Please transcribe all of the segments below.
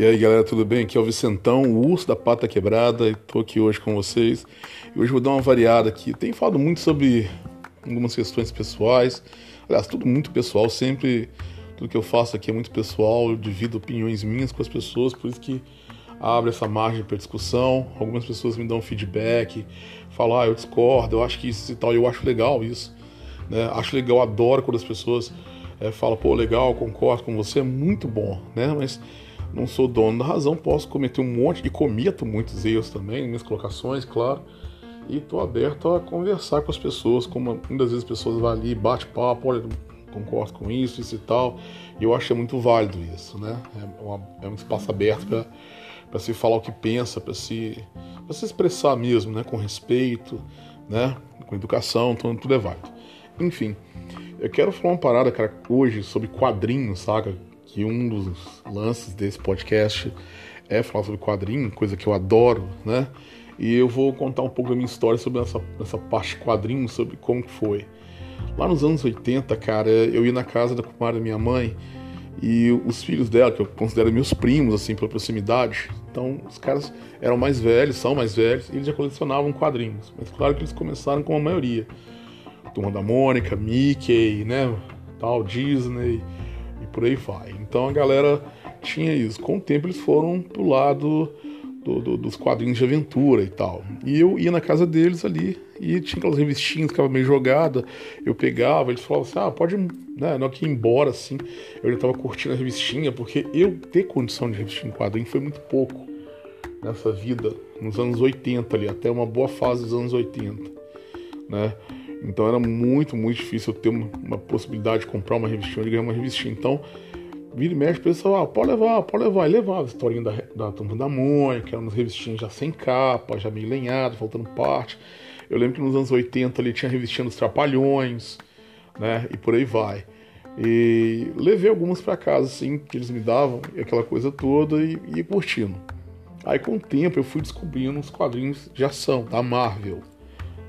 E aí galera, tudo bem? Aqui é o Vicentão, o urso da pata quebrada, e tô aqui hoje com vocês. E hoje vou dar uma variada aqui. Tenho falado muito sobre algumas questões pessoais, aliás, tudo muito pessoal, sempre tudo que eu faço aqui é muito pessoal, eu divido opiniões minhas com as pessoas, por isso que abre essa margem para discussão. Algumas pessoas me dão feedback, falam, ah, eu discordo, eu acho que isso e tal, eu acho legal isso. Né? Acho legal, adoro quando as pessoas é, falam, pô, legal, concordo com você, é muito bom, né? Mas não sou dono da razão, posso cometer um monte e cometo muitos erros também, minhas colocações, claro. E estou aberto a conversar com as pessoas, como muitas vezes as pessoas vão ali, bate papo, olha, concordo com isso, isso e tal. E eu acho muito válido isso, né? É, uma, é um espaço aberto para se falar o que pensa, para se, se expressar mesmo, né? Com respeito, né? Com educação, então tudo é válido. Enfim, eu quero falar uma parada, cara, hoje sobre quadrinhos, saca? Que um dos lances desse podcast é falar sobre quadrinho, coisa que eu adoro, né? E eu vou contar um pouco da minha história sobre essa, essa parte quadrinho, sobre como que foi. Lá nos anos 80, cara, eu ia na casa da comadre da minha mãe e os filhos dela, que eu considero meus primos, assim, pela proximidade, então os caras eram mais velhos, são mais velhos, e eles já colecionavam quadrinhos. Mas claro que eles começaram com a maioria. Turma da Mônica, Mickey, né, tal, Disney por aí vai. Então a galera tinha isso. Com o tempo eles foram pro lado do, do, dos quadrinhos de aventura e tal. E eu ia na casa deles ali e tinha aquelas revistinhas que estavam meio jogada. Eu pegava, eles falavam assim: ah, pode né, ir embora assim. Eu já estava curtindo a revistinha, porque eu ter condição de revistinha em quadrinho foi muito pouco nessa vida, nos anos 80 ali, até uma boa fase dos anos 80, né? Então era muito, muito difícil eu ter uma, uma possibilidade de comprar uma revistinha, de ganhar uma revistinha. Então vira e mexe, o pessoal, ah, pode levar, pode levar. E levava a historinha da, da Turma da Mônica, eram umas revistinhas já sem capa, já meio lenhado, faltando parte. Eu lembro que nos anos 80 ali tinha revistinha dos Trapalhões, né, e por aí vai. E levei algumas para casa, assim, que eles me davam, e aquela coisa toda, e curtindo. Aí com o tempo eu fui descobrindo uns quadrinhos de ação, da Marvel,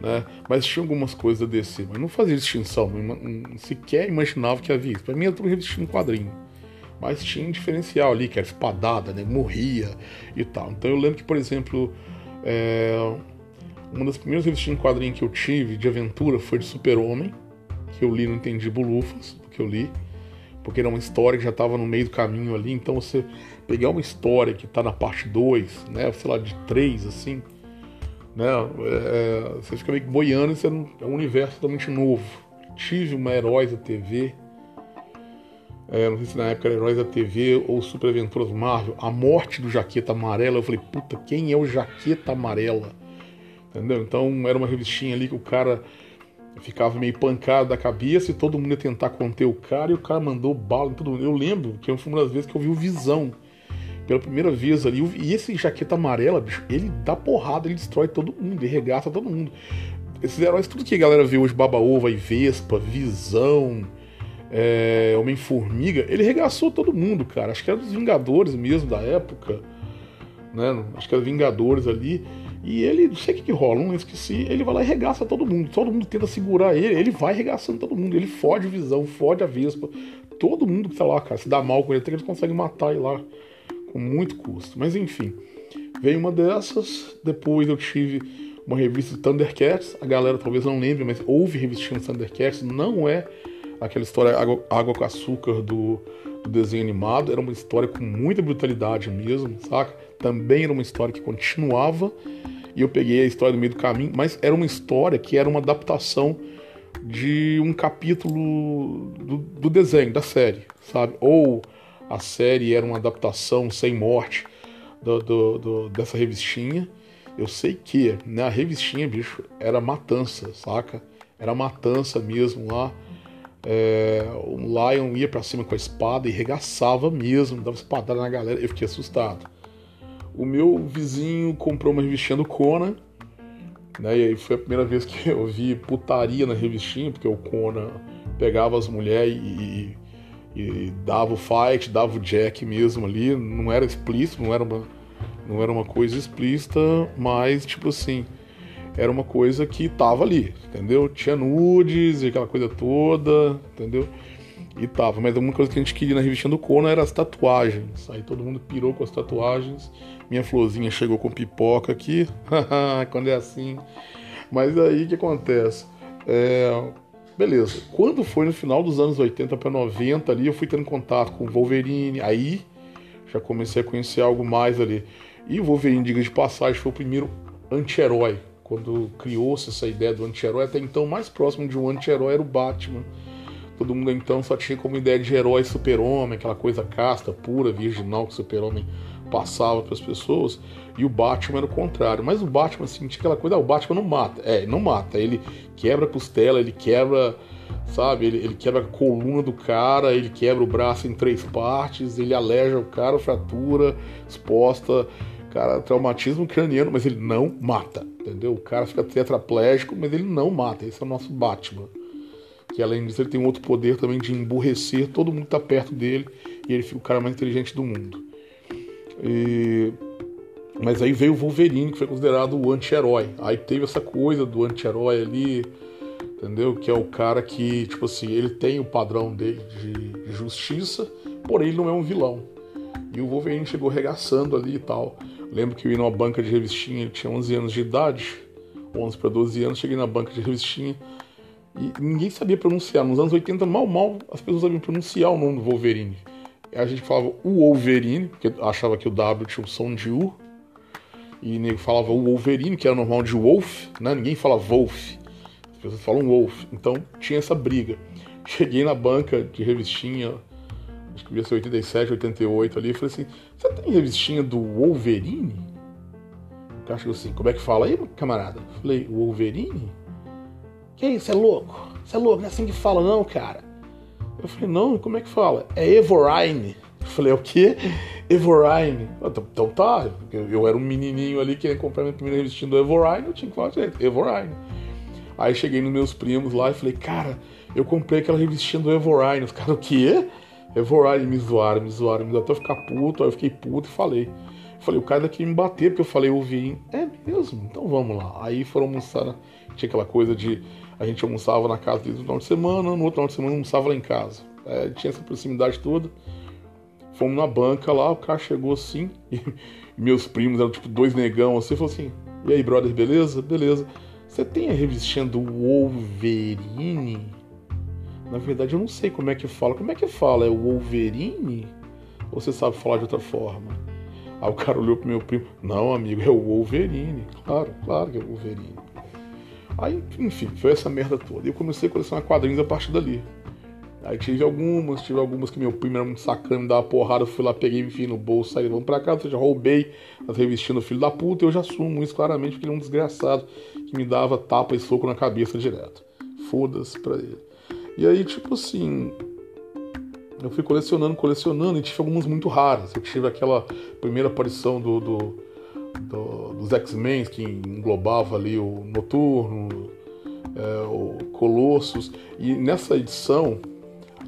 né? Mas tinha algumas coisas DC, mas não fazia distinção, não, não, sequer imaginava que havia isso. Pra mim era tudo revestindo quadrinho mas tinha um diferencial ali, que era espadada, né? Morria e tal. Então eu lembro que, por exemplo, é... uma das primeiras revistas em quadrinho que eu tive de aventura foi de Super-Homem, que eu li não entendi bolufas que eu li, porque era uma história que já estava no meio do caminho ali, então você pegar uma história que está na parte 2, né, sei lá, de 3, assim, né, é... você fica meio que boiando, isso é um universo totalmente novo. Tive uma Heróis da TV, é, não sei se na época era Heróis da TV ou Super Aventuras Marvel, a morte do Jaqueta Amarela. Eu falei, puta, quem é o Jaqueta Amarela? Entendeu? Então era uma revistinha ali que o cara ficava meio pancado da cabeça e todo mundo ia tentar conter o cara e o cara mandou bala em todo mundo. Eu lembro que foi uma das vezes que eu vi o Visão pela primeira vez ali. E esse Jaqueta Amarela, bicho, ele dá porrada, ele destrói todo mundo, ele regaça todo mundo. Esses heróis, tudo que a galera vê hoje, Baba Ova e Vespa, Visão é, Homem-Formiga, ele regaçou todo mundo, cara. Acho que era dos Vingadores mesmo da época. Né? Acho que era Vingadores ali. E ele, não sei o que, que rola, não esqueci. Ele vai lá e regaça todo mundo. Todo mundo tenta segurar ele. Ele vai regaçando todo mundo. Ele fode visão, fode a Vespa. Todo mundo que tá lá, cara, se dá mal com ele, até que eles conseguem matar ele lá com muito custo. Mas enfim, veio uma dessas. Depois eu tive uma revista de Thundercats. A galera talvez não lembre, mas houve revistinha de Thundercats. Não é aquela história água, água com açúcar do, do, desenho animado. Era uma história com muita brutalidade mesmo, saca? Também era uma história que continuava. E eu peguei a história do meio do caminho, mas era uma história que era uma adaptação de um capítulo do, do desenho, da série, sabe? Ou a série era uma adaptação sem morte do, do, do, dessa revistinha. Eu sei que né, a revistinha, bicho, era matança, saca? Era matança mesmo lá. É, o Lion ia para cima com a espada e regaçava mesmo, dava espadada na galera. Eu fiquei assustado. O meu vizinho comprou uma revistinha do Conan, né? E aí foi a primeira vez que eu vi putaria na revistinha, porque o Conan pegava as mulheres e, e, dava o fight, dava o jack mesmo ali. Não era explícito, não era uma, não era uma coisa explícita, mas tipo assim era uma coisa que tava ali, entendeu? Tinha nudes e aquela coisa toda, entendeu? E tava, mas uma coisa que a gente queria na revistinha do Conan era as tatuagens. Aí todo mundo pirou com as tatuagens. Minha florzinha chegou com pipoca aqui. Quando é assim. Mas aí o que acontece? É... Beleza. Quando foi no final dos anos 80 para 90 ali, eu fui tendo contato com o Wolverine. Aí já comecei a conhecer algo mais ali. E o Wolverine, diga de passagem, foi o primeiro anti-herói. Quando criou-se essa ideia do anti-herói, até então mais próximo de um anti-herói era o Batman. Todo mundo então só tinha como ideia de herói super-homem, aquela coisa casta, pura, virginal que super-homem passava para as pessoas. E o Batman era o contrário. Mas o Batman sentia assim, aquela coisa, ah, o Batman não mata. É, não mata. Ele quebra a costela, ele quebra, sabe? Ele, ele quebra a coluna do cara, ele quebra o braço em três partes, ele aleja o cara, fratura exposta, cara, traumatismo craniano, mas ele não mata, entendeu? O cara fica tetraplégico, mas ele não mata. Esse é o nosso Batman. Que além disso, ele tem um outro poder também de emburrecer todo mundo que tá perto dele e ele fica o cara mais inteligente do mundo. E... Mas aí veio o Wolverine, que foi considerado o anti-herói. Aí teve essa coisa do anti-herói ali, entendeu? Que é o cara que, tipo assim, ele tem o padrão dele de justiça, porém ele não é um vilão. E o Wolverine chegou regaçando ali e tal. Lembro que eu ia numa banca de revistinha, ele tinha 11 anos de idade, 11 para 12 anos, cheguei na banca de revistinha e ninguém sabia pronunciar. Nos anos 80, mal, mal, as pessoas sabiam pronunciar o nome do Wolverine. A gente falava o Wolverine, porque achava que o W tinha o som de U. E nego falava o Wolverine, que era normal de Wolf, né? Ninguém fala Wolf. As pessoas falam Wolf. Então tinha essa briga. Cheguei na banca de revistinha, acho que devia ser 87, 88 ali, e falei assim: Você tem revistinha do Wolverine? O cara chegou assim: Como é que fala aí, camarada? falei: Wolverine? Que isso, é louco? Você é louco, não é assim que fala, não, cara. Eu falei, não, como é que fala? É Evorine. Eu falei, é o quê? Evorine. Então, então tá, eu, eu, era um menininho ali querendo comprar minha primeira revistinha do Evorine, eu tinha que falar direito, Evorine. Aí cheguei nos meus primos lá e falei, cara, eu comprei aquela revistinha do Evorine. Os caras, o quê? Evorine, me zoaram, me zoaram, me até ficar puto, aí eu fiquei puto e falei. Eu falei, o cara daqui me bater, porque eu falei, ouvi. É mesmo? Então vamos lá. Aí foram almoçar, tinha aquela coisa de a gente almoçava na casa deles no final de semana, no outro final de semana almoçava lá em casa. É, tinha essa proximidade toda. Fomos na banca lá, o cara chegou assim, e meus primos eram tipo dois negão assim, falou assim: E aí, brother, beleza? Beleza. Você tem a revistinha do Wolverine? Na verdade, eu não sei como é que fala. Como é que fala? É o Wolverine? Ou você sabe falar de outra forma? Aí o cara olhou pro meu primo: Não, amigo, é o Wolverine. Claro, claro que é o Wolverine. Aí, enfim, foi essa merda toda. E eu comecei a colecionar quadrinhos a partir dali. Aí tive algumas, tive algumas que meu primo era muito sacana, me dava porrada, eu fui lá, peguei, enfim, no bolso, saí, vamos pra casa, ou seja, roubei as revistinhas do filho da puta, e eu já assumo isso claramente, porque ele é um desgraçado que me dava tapa e soco na cabeça direto. Foda-se pra ele. E aí, tipo assim, eu fui colecionando, colecionando, e tive algumas muito raras. Eu tive aquela primeira aparição do, do do, dos X-Men, que englobava ali o Noturno, é, o Colossus, e nessa edição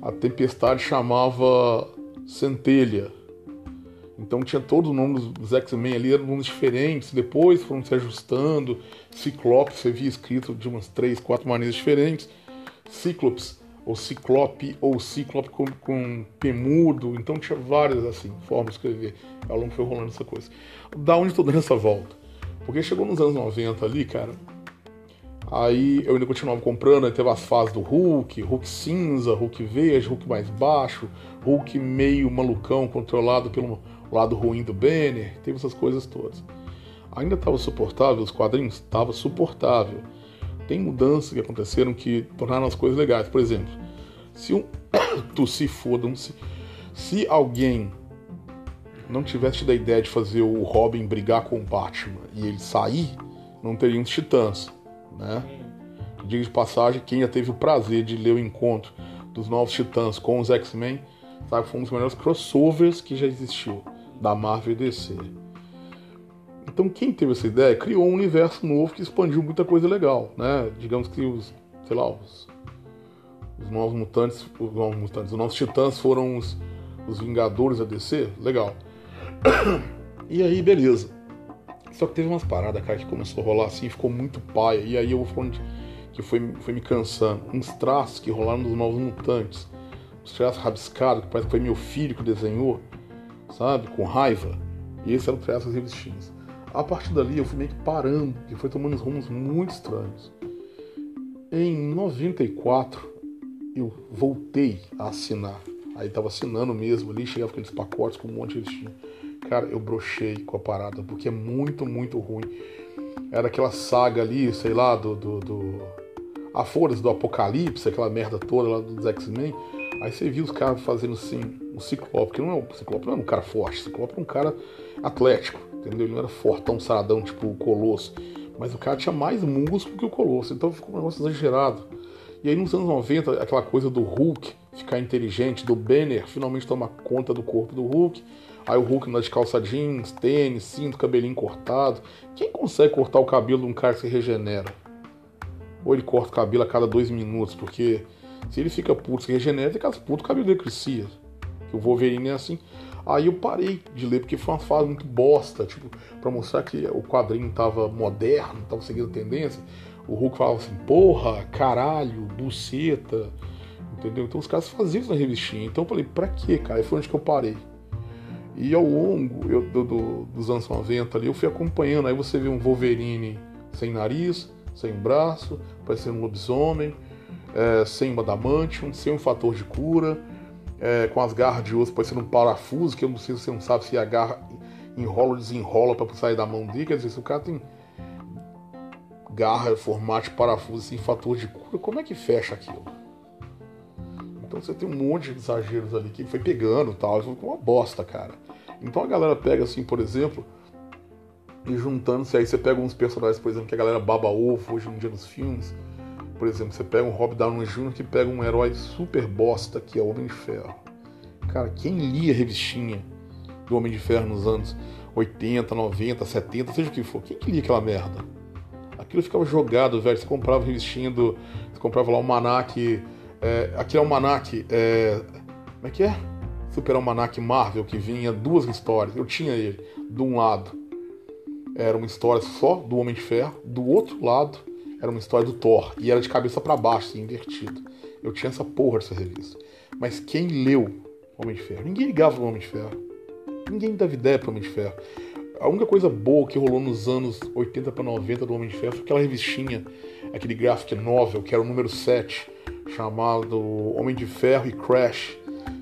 a Tempestade chamava Centelha. Então tinha todos os nomes dos X-Men ali, eram nomes diferentes, depois foram se ajustando. Ciclope você via escrito de umas três, quatro maneiras diferentes. Ciclops, ou Ciclope, ou Ciclope com, com Pemudo, então tinha várias assim, formas de escrever. Ao longo foi rolando essa coisa da onde tô dando essa volta? Porque chegou nos anos 90 ali, cara. Aí eu ainda continuava comprando, aí teve as fases do Hulk, Hulk cinza, Hulk verde, Hulk mais baixo, Hulk meio malucão, controlado pelo lado ruim do Banner, teve essas coisas todas. Ainda estava suportável, os quadrinhos estava suportável. Tem mudanças que aconteceram que tornaram as coisas legais. Por exemplo, se um tossir foda-se, se alguém não tivesse tido a ideia de fazer o Robin brigar com o Batman e ele sair, não teriam os Titãs, né? Diga de passagem, quem já teve o prazer de ler o encontro dos novos Titãs com os X-Men, sabe foi um dos melhores crossovers que já existiu da Marvel e DC. Então quem teve essa ideia criou um universo novo que expandiu muita coisa legal, né? Digamos que os, sei lá, os, os novos mutantes, os novos mutantes, os novos titãs foram os, os Vingadores da DC, legal. E aí, beleza. Só que teve umas paradas, cara, que começou a rolar assim, ficou muito paia. E aí eu vou falando que foi, foi me cansando. Uns traços que rolaram dos Novos Mutantes. os traços rabiscados, que parece que foi meu filho que desenhou, sabe? Com raiva. E esse era o traço das revistinhas. A partir dali eu fui meio que parando, que foi tomando rumos muito estranhos. Em 94 eu voltei a assinar. Aí tava assinando mesmo ali, chegava aqueles pacotes com um monte de revistinha. Cara, eu brochei com a parada, porque é muito, muito ruim. Era aquela saga ali, sei lá, do. do, do... A Folhas do Apocalipse, aquela merda toda lá dos X-Men. Aí você viu os caras fazendo assim, um Ciclope, que não é um Ciclope não era um cara forte, o Ciclope era um cara atlético, entendeu? Ele não era fortão, saradão, tipo o Colosso. Mas o cara tinha mais músculo que o Colosso, então ficou um negócio exagerado. E aí nos anos 90, aquela coisa do Hulk ficar inteligente, do Banner finalmente tomar conta do corpo do Hulk. Aí o Hulk de calça jeans, tênis, cinto, cabelinho cortado. Quem consegue cortar o cabelo de um cara que se regenera? Ou ele corta o cabelo a cada dois minutos, porque se ele fica puto, se regenera, fica puto, o cabelo dele crescia. O Wolverine é assim. Aí eu parei de ler, porque foi uma fase muito bosta, tipo, pra mostrar que o quadrinho tava moderno, tava seguindo tendência. O Hulk falava assim, porra, caralho, buceta, entendeu? Então os caras faziam isso na revistinha. Então eu falei, pra quê, cara? Aí foi onde que eu parei. E ao longo eu, do, do, dos anos 90 ali, eu fui acompanhando. Aí você vê um Wolverine sem nariz, sem braço, parecendo um lobisomem, é, sem uma adamantium, sem um fator de cura, é, com as garras de osso parecendo um parafuso, que eu não sei se você não sabe se a garra enrola ou desenrola para sair da mão dele. Quer dizer, se o cara tem garra, formato parafuso, sem fator de cura, como é que fecha aquilo? Então você tem um monte de exageros ali que foi pegando e tal, foi uma bosta, cara. Então a galera pega assim, por exemplo, e juntando-se aí você pega uns personagens, por exemplo, que a galera baba ovo hoje em dia nos filmes. Por exemplo, você pega um Rob Downey Jr. que pega um herói super bosta que é o Homem de Ferro. Cara, quem lia a revistinha do Homem de Ferro nos anos 80, 90, 70, seja o que for, quem que lia aquela merda? Aquilo ficava jogado, velho. Você comprava revistinha do. Você comprava lá o Manac é o Almanac. É, como é que é? Super Almanac Marvel, que vinha duas histórias. Eu tinha ele. De um lado era uma história só do Homem de Ferro, do outro lado era uma história do Thor. E era de cabeça para baixo, assim, invertido. Eu tinha essa porra dessa revista. Mas quem leu Homem de Ferro? Ninguém ligava pro Homem de Ferro. Ninguém dava ideia pro Homem de Ferro. A única coisa boa que rolou nos anos 80 para 90 do Homem de Ferro foi aquela revistinha, aquele graphic novel, que era o número 7, chamado Homem de Ferro e Crash,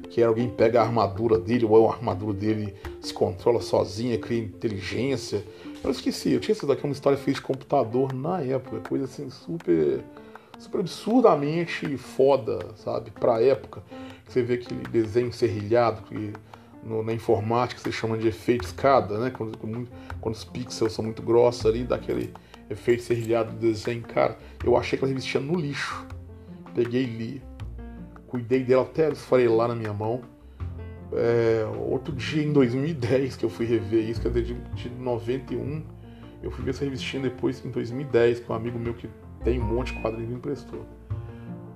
que é alguém pega a armadura dele, ou a armadura dele se controla sozinha, cria inteligência. Eu esqueci, eu tinha essa daqui, uma história feita de computador na época, coisa assim super, super absurdamente foda, sabe? Pra época, você vê aquele desenho serrilhado que no, na informática você chama de efeito escada, né? Quando, quando os pixels são muito grossos ali, dá aquele efeito serrilhado do desenho. Cara, eu achei que ela existia no lixo. Peguei e li. Cuidei dela até esfarelar na minha mão. É, outro dia, em 2010, que eu fui rever isso, quer dizer, de, de 91, eu fui ver essa revistinha depois, em 2010, que um amigo meu que tem um monte de quadrinhos me emprestou.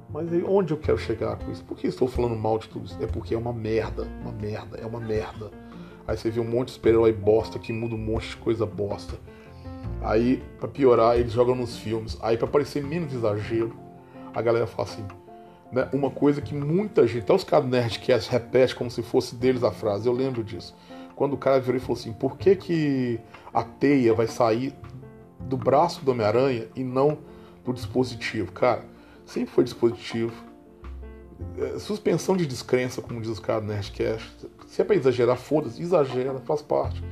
Mas aí, onde eu quero chegar com isso? Por que estou falando mal de tudo isso? É porque é uma merda, uma merda, é uma merda. Aí você vê um monte de super-herói bosta que muda um monte de coisa bosta. Aí, para piorar, eles jogam nos filmes. Aí, para parecer menos exagero, a galera fala assim, né, uma coisa que muita gente, até os caras nerdcast repete como se fosse deles a frase, eu lembro disso. Quando o cara virou e falou assim, por que que a teia vai sair do braço do Homem-Aranha e não do dispositivo? Cara, sempre foi dispositivo. É, suspensão de descrença, como diz os caras do Nerdcast. Se é pra exagerar, foda-se, exagera, faz parte.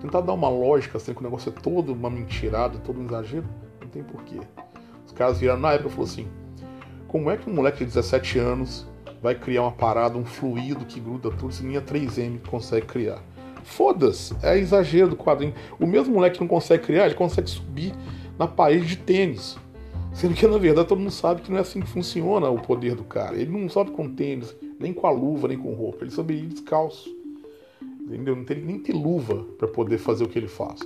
Tentar dar uma lógica, assim, que o negócio é todo uma mentirada, todo um exagero, não tem porquê. Os caras viraram na época e falaram assim, como é que um moleque de 17 anos vai criar uma parada, um fluido que gruda tudo, se nem a 3M consegue criar? Foda-se, é exagero do quadrinho. O mesmo moleque que não consegue criar, ele consegue subir na parede de tênis. Sendo que, na verdade, todo mundo sabe que não é assim que funciona o poder do cara. Ele não sobe com tênis, nem com a luva, nem com roupa. Ele sobe descalço. Entendeu? Não tem nem ter luva para poder fazer o que ele faz.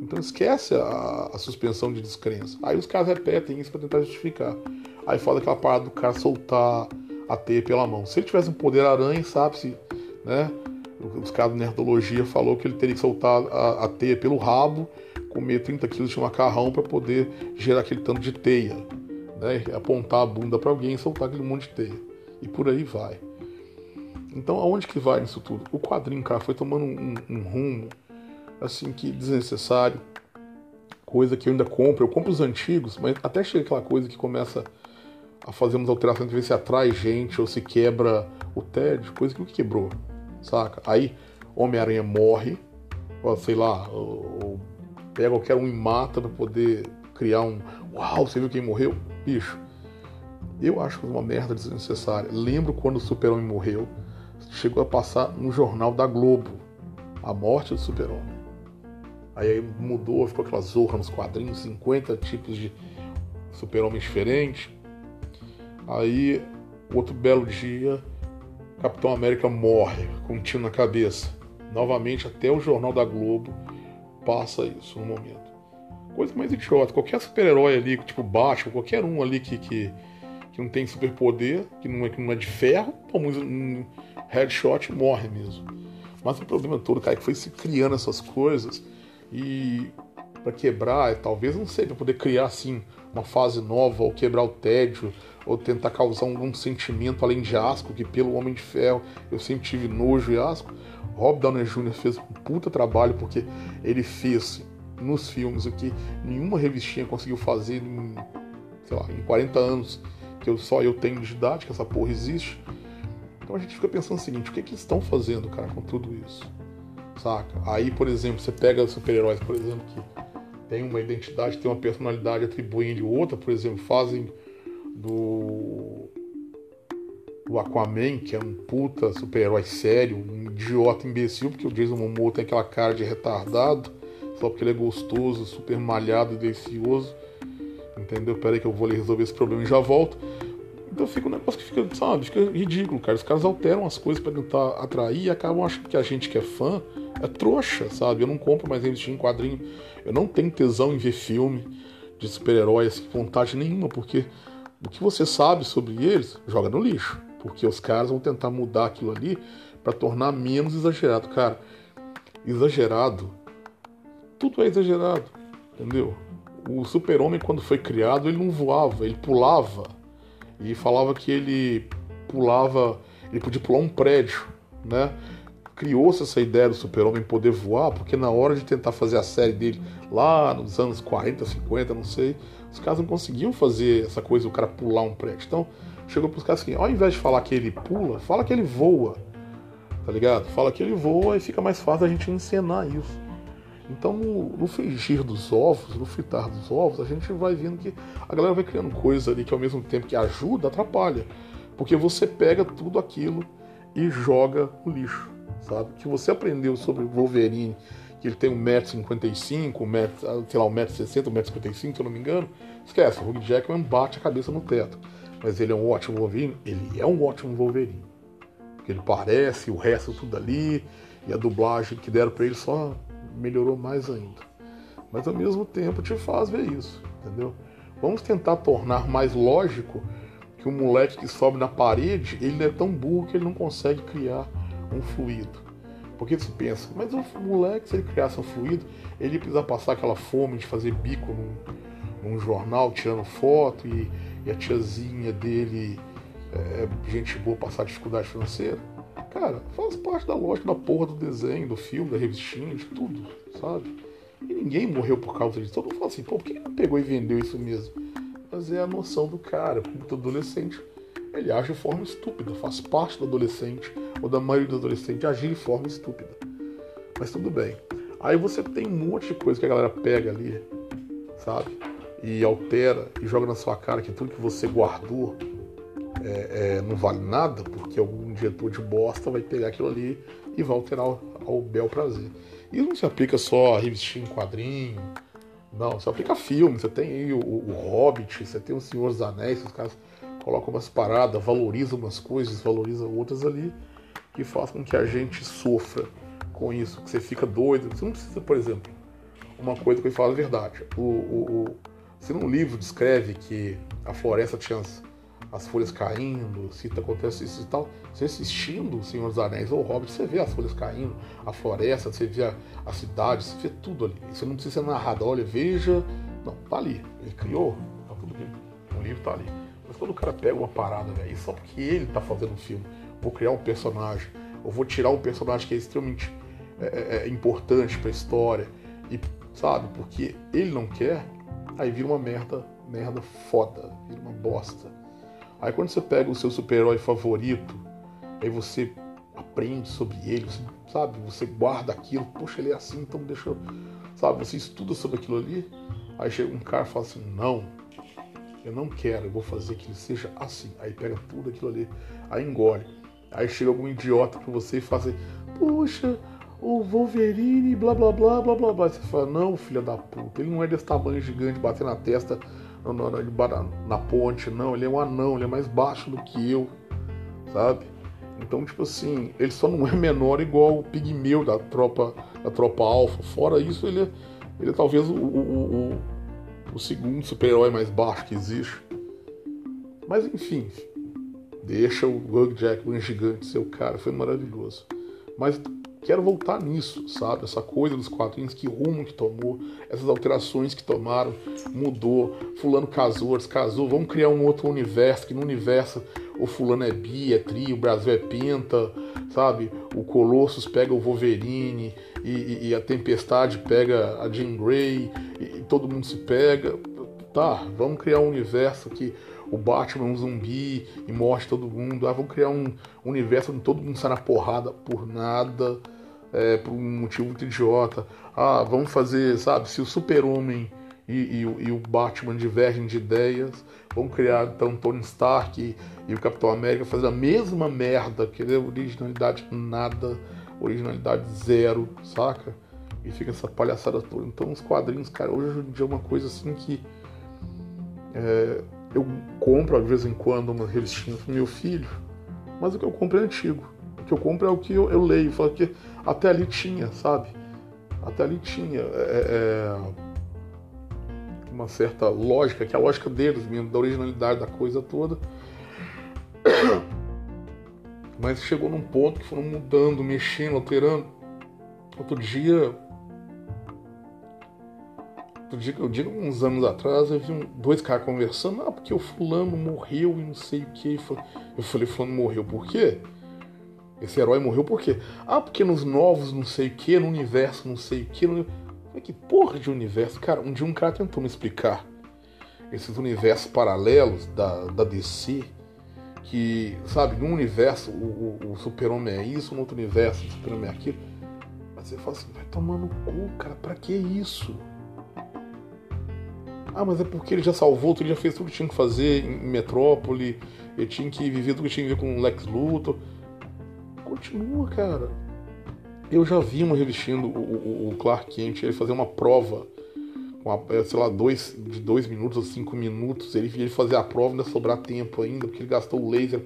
Então esquece a, a, suspensão de descrença. Aí os caras repetem isso para tentar justificar. Aí fala aquela parada do cara soltar a teia pela mão. Se ele tivesse um poder aranha, sabe-se, né? Os caras de nerdologia falou que ele teria que soltar a, a teia pelo rabo, comer 30 quilos de macarrão para poder gerar aquele tanto de teia, né? Apontar a bunda para alguém e soltar aquele monte de teia. E por aí vai. Então, aonde que vai nisso tudo? O quadrinho, cara, foi tomando um, um rumo, assim, que desnecessário. Coisa que eu ainda compro. Eu compro os antigos, mas até chega aquela coisa que começa a fazer umas alterações de ver se atrai gente ou se quebra o tédio, coisa que o que quebrou, saca? Aí Homem-Aranha morre, ou sei lá, ou, ou pega qualquer um e mata pra poder criar um. Uau, você viu quem morreu? Bicho, eu acho uma merda desnecessária. Lembro quando o Super-Homem morreu, chegou a passar no jornal da Globo a morte do Super-Homem. Aí mudou, ficou aquela zorra nos quadrinhos, 50 tipos de super-homens diferentes. Aí, outro belo dia, Capitão América morre com um tiro na cabeça. Novamente, até o Jornal da Globo passa isso no momento. Coisa mais idiota. Qualquer super-herói ali, tipo Batman, qualquer um ali que, que, que não tem superpoder, que não, é, que não é de ferro, toma um headshot e morre mesmo. Mas o problema todo, cara, é que foi se criando essas coisas e para quebrar, talvez, não sei, para poder criar assim uma fase nova, ou quebrar o tédio, ou tentar causar algum sentimento além de asco, que pelo Homem de Ferro eu sempre tive nojo e asco. Rob Downey Jr. fez um puta trabalho porque ele fez nos filmes o que nenhuma revistinha conseguiu fazer em, sei lá, em 40 anos que eu, só eu tenho de idade, que essa porra existe. Então a gente fica pensando o seguinte, o que, é que estão fazendo, cara, com tudo isso? Saca? Aí, por exemplo, você pega super-heróis, por exemplo, que tem uma identidade, tem uma personalidade, atribuem ele outra, por exemplo, fazem do do Aquaman, que é um puta super-herói sério, um idiota imbecil, porque o Jason Momoa tem aquela cara de retardado, só porque ele é gostoso, super malhado e delicioso. Entendeu? Pera aí que eu vou ali resolver esse problema e já volto. Então fica um negócio que fica, sabe, fica ridículo, cara. Os caras alteram as coisas para tentar atrair e acabam achando que a gente que é fã é trouxa, sabe? Eu não compro mais revistinha em quadrinho. Eu não tenho tesão em ver filme de super-heróis, vontade nenhuma, porque o que você sabe sobre eles, joga no lixo. Porque os caras vão tentar mudar aquilo ali para tornar menos exagerado. Cara, exagerado, tudo é exagerado, entendeu? O super-homem, quando foi criado, ele não voava, ele pulava. E falava que ele pulava, ele podia pular um prédio, né? Criou-se essa ideia do super-homem poder voar, porque na hora de tentar fazer a série dele, lá nos anos 40, 50, não sei, os caras não conseguiam fazer essa coisa, o cara pular um prédio. Então, chegou pros caras assim, ao invés de falar que ele pula, fala que ele voa. Tá ligado? Fala que ele voa e fica mais fácil a gente encenar isso. Então, no, no dos ovos, no fritar dos ovos, a gente vai vendo que a galera vai criando coisa ali que ao mesmo tempo que ajuda, atrapalha. Porque você pega tudo aquilo e joga no lixo, sabe? Que você aprendeu sobre Wolverine, que ele tem 1,55m, 1m, sei lá, 1,60m, 1,55m, se eu não me engano. Esquece, o Hugh Jackman bate a cabeça no teto. Mas ele é um ótimo Wolverine? Ele é um ótimo Wolverine. Porque ele parece, o resto tudo ali, e a dublagem que deram para ele só melhorou mais ainda. Mas ao mesmo tempo te faz ver isso, entendeu? Vamos tentar tornar mais lógico que o moleque que sobe na parede, ele é tão burro que ele não consegue criar um fluido. Porque você pensa, mas o moleque, se ele criasse um fluido, ele precisa passar aquela fome de fazer bico num, num jornal, tirando foto e e a tiazinha dele é gente boa passar dificuldade financeira. Cara, faz parte da lógica da porra do desenho, do filme, da revistinha, de tudo, sabe? E ninguém morreu por causa disso. Todo mundo fala assim, pô, por que ele não pegou e vendeu isso mesmo? Mas é a noção do cara, todo adolescente. Ele age de forma estúpida, faz parte do adolescente, ou da maioria do adolescente agir de forma estúpida. Mas tudo bem. Aí você tem um monte de coisa que a galera pega ali, sabe? e altera e joga na sua cara que tudo que você guardou é, é, não vale nada, porque algum diretor de bosta vai pegar aquilo ali e vai alterar ao, ao bel prazer. Isso não se aplica só a revistinha em quadrinho, não, se aplica a filme. Você tem aí o, o Hobbit, você tem o Senhor dos Anéis, os caras colocam umas paradas, valorizam umas coisas, valorizam outras ali, que faz com que a gente sofra com isso, que você fica doido. Você não precisa, por exemplo, uma coisa que eu falo a verdade. O, o, se num livro descreve que a floresta tinha as, as folhas caindo, se acontece isso e tal, você assistindo O Senhor dos Anéis ou O Hobbit, você vê as folhas caindo, a floresta, você vê a, a cidade, você vê tudo ali. Você não precisa ser narrado, olha, veja. Não, tá ali. Ele criou, tá tudo bem. O livro tá ali. Mas quando o cara pega uma parada, velho, só porque ele tá fazendo um filme, vou criar um personagem, eu vou tirar um personagem que é extremamente é, é, é importante para a história e sabe, porque ele não quer, aí vira uma merda, merda foda, vira uma bosta. Aí quando você pega o seu super-herói favorito, aí você aprende sobre ele, você, sabe, você guarda aquilo, poxa, ele é assim, então deixa eu, sabe, você estuda sobre aquilo ali, aí chega um cara e fala assim, não, eu não quero, eu vou fazer que ele seja assim. Aí pega tudo aquilo ali, aí engole. Aí chega algum idiota pra você e fala assim, puxa, o Wolverine, blá blá blá blá blá blá. Você fala, não, filha da puta, ele não é desse tamanho gigante, bater na testa na, na, na ponte, não, ele é um anão, ele é mais baixo do que eu, sabe? Então, tipo assim, ele só não é menor igual o pigmeu da tropa, da tropa alfa. Fora isso, ele é, ele é talvez o, o o segundo super-herói mais baixo que existe. Mas enfim, deixa o Hugh Jackman gigante ser o cara, foi maravilhoso. Mas quero voltar nisso, sabe? Essa coisa dos quadrinhos, que rumo que tomou, essas alterações que tomaram, mudou. Fulano casou, descasou, vamos criar um outro universo, que no universo o fulano é bi, é tri, o Brasil é penta, sabe? O Colossus pega o Wolverine e, e, e a Tempestade pega a Jean Grey e, e, todo mundo se pega. Tá, vamos criar um universo que o Batman é um zumbi e morre todo mundo. Ah, vamos criar um universo onde todo mundo sai na porrada por nada, é, por um motivo muito idiota. Ah, vamos fazer, sabe, se o Super-Homem e, e, e, o Batman divergem de ideias, vamos criar então Tony Stark e, e o Capitão América fazendo a mesma merda, querer originalidade nada, originalidade zero, saca? E fica essa palhaçada toda. Então os quadrinhos, cara, hoje em dia é uma coisa assim que é, eu compro de vez em quando uma revistinha pro meu filho, mas o que eu compro é antigo. O que eu compro é o que eu, eu leio, falo que até ali tinha, sabe? Até ali tinha. É, é uma certa lógica, que é a lógica deles mesmo, da originalidade da coisa toda. Mas chegou num ponto que foram mudando, mexendo, alterando. Outro dia. Outro dia, eu digo uns anos atrás, eu vi um, dois caras conversando, ah, porque o fulano morreu e não sei o que. Eu falei, fulano morreu por quê? Esse herói morreu por quê? Ah, porque nos novos não sei o que, no universo não sei o que. No... Que porra de universo? Cara, um dia um cara tentou me explicar esses universos paralelos da, da DC que, sabe, num universo o, o, o super-homem é isso, no outro universo o super-homem é aquilo. Mas você fala assim, vai tomar no cu, cara, pra que isso? Ah, mas é porque ele já salvou, ele já fez tudo que tinha que fazer em Metrópole, ele tinha que viver tudo que tinha que ver com Lex Luthor. Continua, cara. Eu já vi uma revestindo o, o, o Clark Kent, ele fazer uma prova uma, é, sei lá, dois, de dois minutos ou cinco minutos. Ele, ele fazer a prova ainda sobrar tempo ainda, porque ele gastou o laser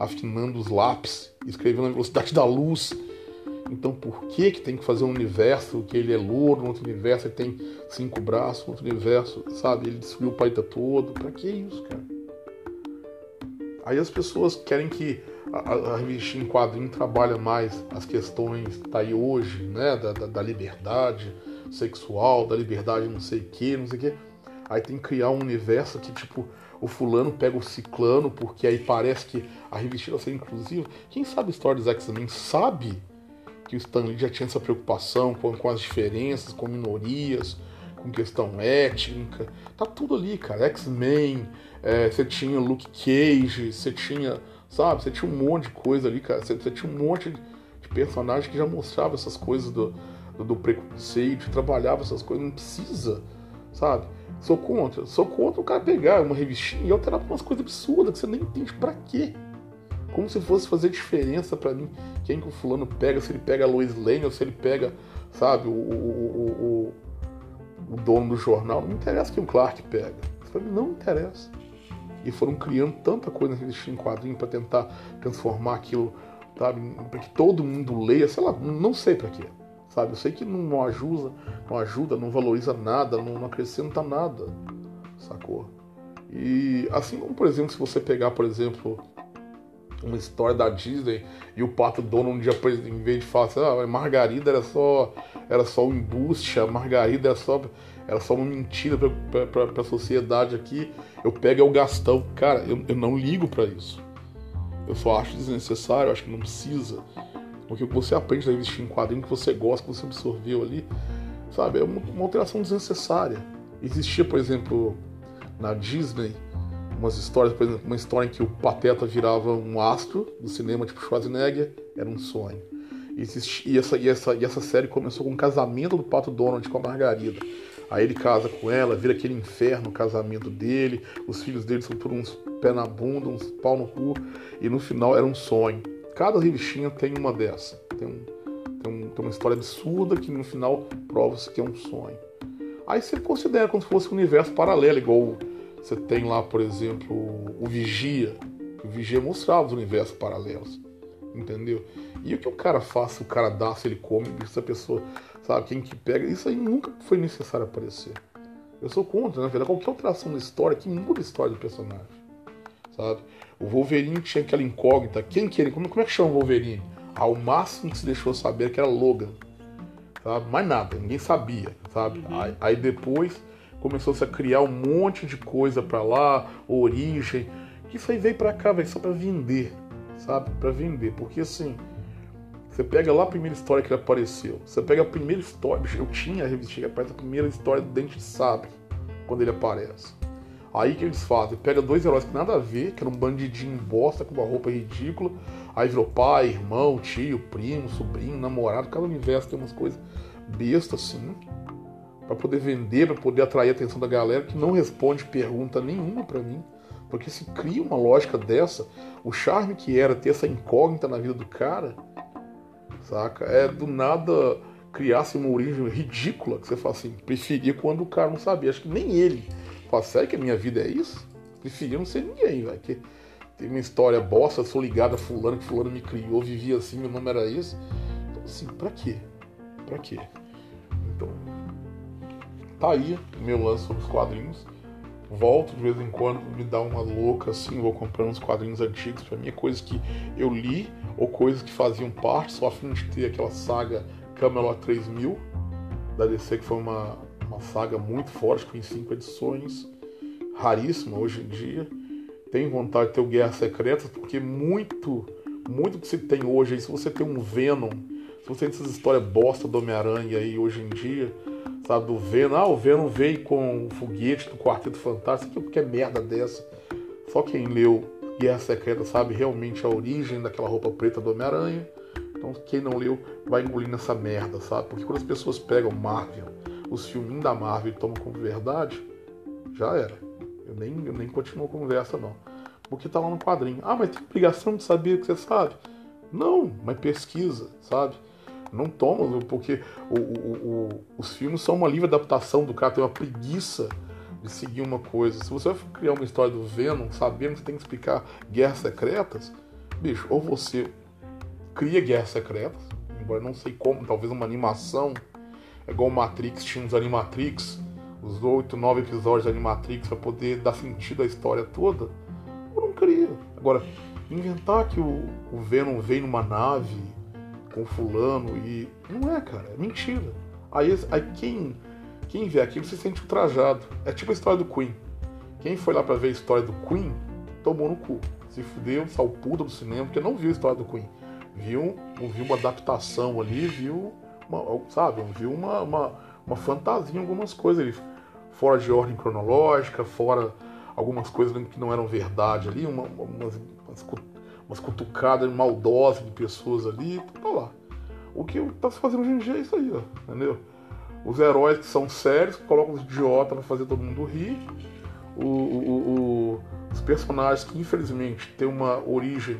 afinando os lápis, escrevendo na velocidade da luz. Então por que que tem que fazer um universo que ele é louro, no outro universo ele tem cinco braços, no outro universo, sabe, ele destruiu o planeta todo? Pra que isso, cara? Aí as pessoas querem que a, a revista em quadrinho trabalhe mais as questões tá aí hoje, né, da, da, da liberdade, sexual, da liberdade não sei o que, não sei o que. Aí tem que criar um universo que, tipo, o fulano pega o ciclano, porque aí parece que a revista vai ser inclusiva. Quem sabe a história dos X-Men sabe que o Stanley já tinha essa preocupação com, com as diferenças, com minorias, com questão étnica. Tá tudo ali, cara. X-Men, é, você tinha Luke Cage, você tinha, sabe, você tinha um monte de coisa ali, cara. Você, você tinha um monte de, personagens que já mostrava essas coisas do, do, do preconceito, trabalhava essas coisas, não precisa, sabe? Sou contra. Sou contra o cara pegar uma revistinha e alterar pra umas coisas absurdas que você nem entende pra quê. Como se fosse fazer diferença para mim quem que o fulano pega, se ele pega a Lois Lane ou se ele pega, sabe, o, o, o, o dono do jornal. Não interessa quem o Clark pega. Pra mim não interessa. E foram criando tanta coisa nesse em quadrinho para tentar transformar aquilo, sabe, para que todo mundo leia, sei lá, não sei para quê sabe? Eu sei que não ajuda, não ajuda, não valoriza nada, não acrescenta nada, sacou? E assim como, por exemplo, se você pegar, por exemplo, uma história da Disney e o Pato Dono um dia, em vez de falar assim, ah, Margarida era só, era só um embuste, a Margarida era só, era só uma mentira para a sociedade aqui, eu pego é o Gastão. Cara, eu, eu não ligo para isso. Eu só acho desnecessário, acho que não precisa. Porque o que você aprende a investir em quadrinho que você gosta, que você absorveu ali, sabe? É uma, uma alteração desnecessária. Existia, por exemplo, na Disney, umas histórias, por exemplo, uma história em que o Pateta virava um astro do cinema, tipo Schwarzenegger, era um sonho. Existia, e, essa, e, essa, e essa série começou com o casamento do Pato Donald com a Margarida. Aí ele casa com ela, vira aquele inferno o casamento dele, os filhos dele são todos uns pé na bunda, uns pau no cu, e no final era um sonho. Cada revistinha tem uma dessa. Tem, um, tem, um, tem uma história absurda que no final prova-se que é um sonho. Aí você considera como se fosse um universo paralelo, igual você tem lá, por exemplo, o Vigia. O Vigia mostrava os universos paralelos. Entendeu? E o que o cara faz, se o cara dá, se ele come, se a pessoa, sabe, quem que pega, isso aí nunca foi necessário aparecer. Eu sou contra, na verdade, qualquer alteração da história que muda a história do personagem. Sabe? O Wolverine tinha aquela incógnita. Quem que ele. Como, como é que chama o Wolverine? Ao máximo que se deixou saber que era Logan. Sabe? Mais nada, ninguém sabia, sabe? Uhum. Aí, aí, depois começou-se a criar um monte de coisa para lá, origem. Isso aí veio para cá, velho, só para vender, sabe? Para vender. Porque assim, você pega lá a primeira história que ele apareceu. Você pega a primeira história. Eu tinha a revista que aparece a primeira história do Dente de Sabre, quando ele aparece. Aí que eles fazem? Pega dois heróis que nada a ver, que era um bandidinho bosta com uma roupa ridícula. Aí virou pai, irmão, tio, primo, sobrinho, namorado. Cada universo tem umas coisas bestas assim. para poder vender, para poder atrair a atenção da galera que não responde pergunta nenhuma para mim. Porque se cria uma lógica dessa, o charme que era ter essa incógnita na vida do cara, saca? É do nada criasse uma origem ridícula que você fala assim, preferia quando o cara não sabia. Acho que nem ele Fala, sério que a minha vida é isso? Preferia não ser ninguém, velho. Que tem uma história bosta, sou ligado a fulano, que fulano me criou, vivia assim, meu nome era esse. Então, assim, pra quê? Pra quê? Então, tá aí meu lance sobre os quadrinhos. Volto de vez em quando, me dá uma louca assim, vou comprando uns quadrinhos antigos. Pra mim é coisas que eu li ou coisas que faziam parte, só a fim de ter aquela saga Camelot 3000 da DC, que foi uma, uma saga muito forte, com cinco edições, raríssima hoje em dia. Tenho vontade de ter o Guerra Secretas, porque muito, muito que se tem hoje, se você tem um Venom, se você tem essas histórias bosta do Homem-Aranha aí hoje em dia, sabe, do Venom, ah, o Venom veio com o foguete do Quarteto Fantástico, que é merda dessa. Só quem leu Guerra Secreta sabe realmente a origem daquela roupa preta do Homem-Aranha. Então, quem não leu vai engolir nessa merda, sabe? Porque quando as pessoas pegam Marvel, os filminhos da Marvel tomam como verdade, já era. Eu nem, eu nem continuo a conversa, não. Porque tá lá no quadrinho. Ah, mas tem obrigação de saber o que você sabe? Não, mas pesquisa, sabe? Não toma, porque o, o, o, os filmes são uma livre adaptação do cara, tem uma preguiça de seguir uma coisa. Se você vai criar uma história do Venom, sabendo que você tem que explicar guerras secretas, bicho, ou você cria guerras secretas, embora não sei como, talvez uma animação é igual o Matrix, tinha uns Animatrix, os oito, nove episódios de Animatrix para poder dar sentido à história toda. Eu não queria. Agora, inventar que o, o Venom veio numa nave com fulano e. Não é, cara, é mentira. Aí, aí quem, quem vê aquilo se sente ultrajado. É tipo a história do Queen. Quem foi lá para ver a história do Queen tomou no cu. Se fudeu, saiu puta do cinema, porque não viu a história do Queen. Viu, viu uma adaptação ali, viu uma, sabe, viu uma, uma, uma fantasia algumas coisas ali, fora de ordem cronológica, fora algumas coisas que não eram verdade ali, uma, umas, umas, umas cutucadas maldosas de pessoas ali, tá lá. O que tá se fazendo hoje em dia é isso aí, ó, entendeu? Os heróis que são sérios, que colocam os idiotas pra fazer todo mundo rir. O, o, o, os personagens que infelizmente têm uma origem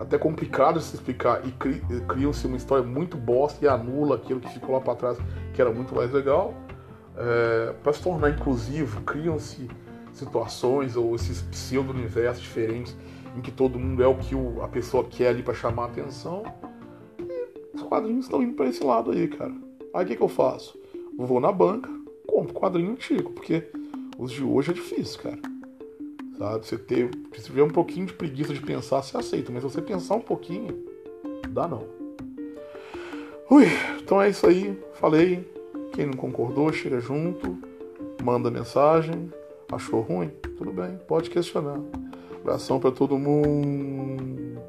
até complicado de se explicar e cri, criam-se uma história muito bosta e anula aquilo que ficou lá para trás, que era muito mais legal. É, para se tornar inclusivo, criam-se situações ou esses pseudo-universos diferentes em que todo mundo é o que o, a pessoa quer ali para chamar a atenção. E os quadrinhos estão indo para esse lado aí, cara. Aí o que, que eu faço? Vou na banca, compro quadrinho antigo, porque os de hoje é difícil, cara. Sabe? Você ter, se tiver um pouquinho de preguiça de pensar, você aceita, mas se você pensar um pouquinho, dá não. Ui, então é isso aí. Falei. Quem não concordou, chega junto, manda mensagem. Achou ruim? Tudo bem, pode questionar. Abração para todo mundo.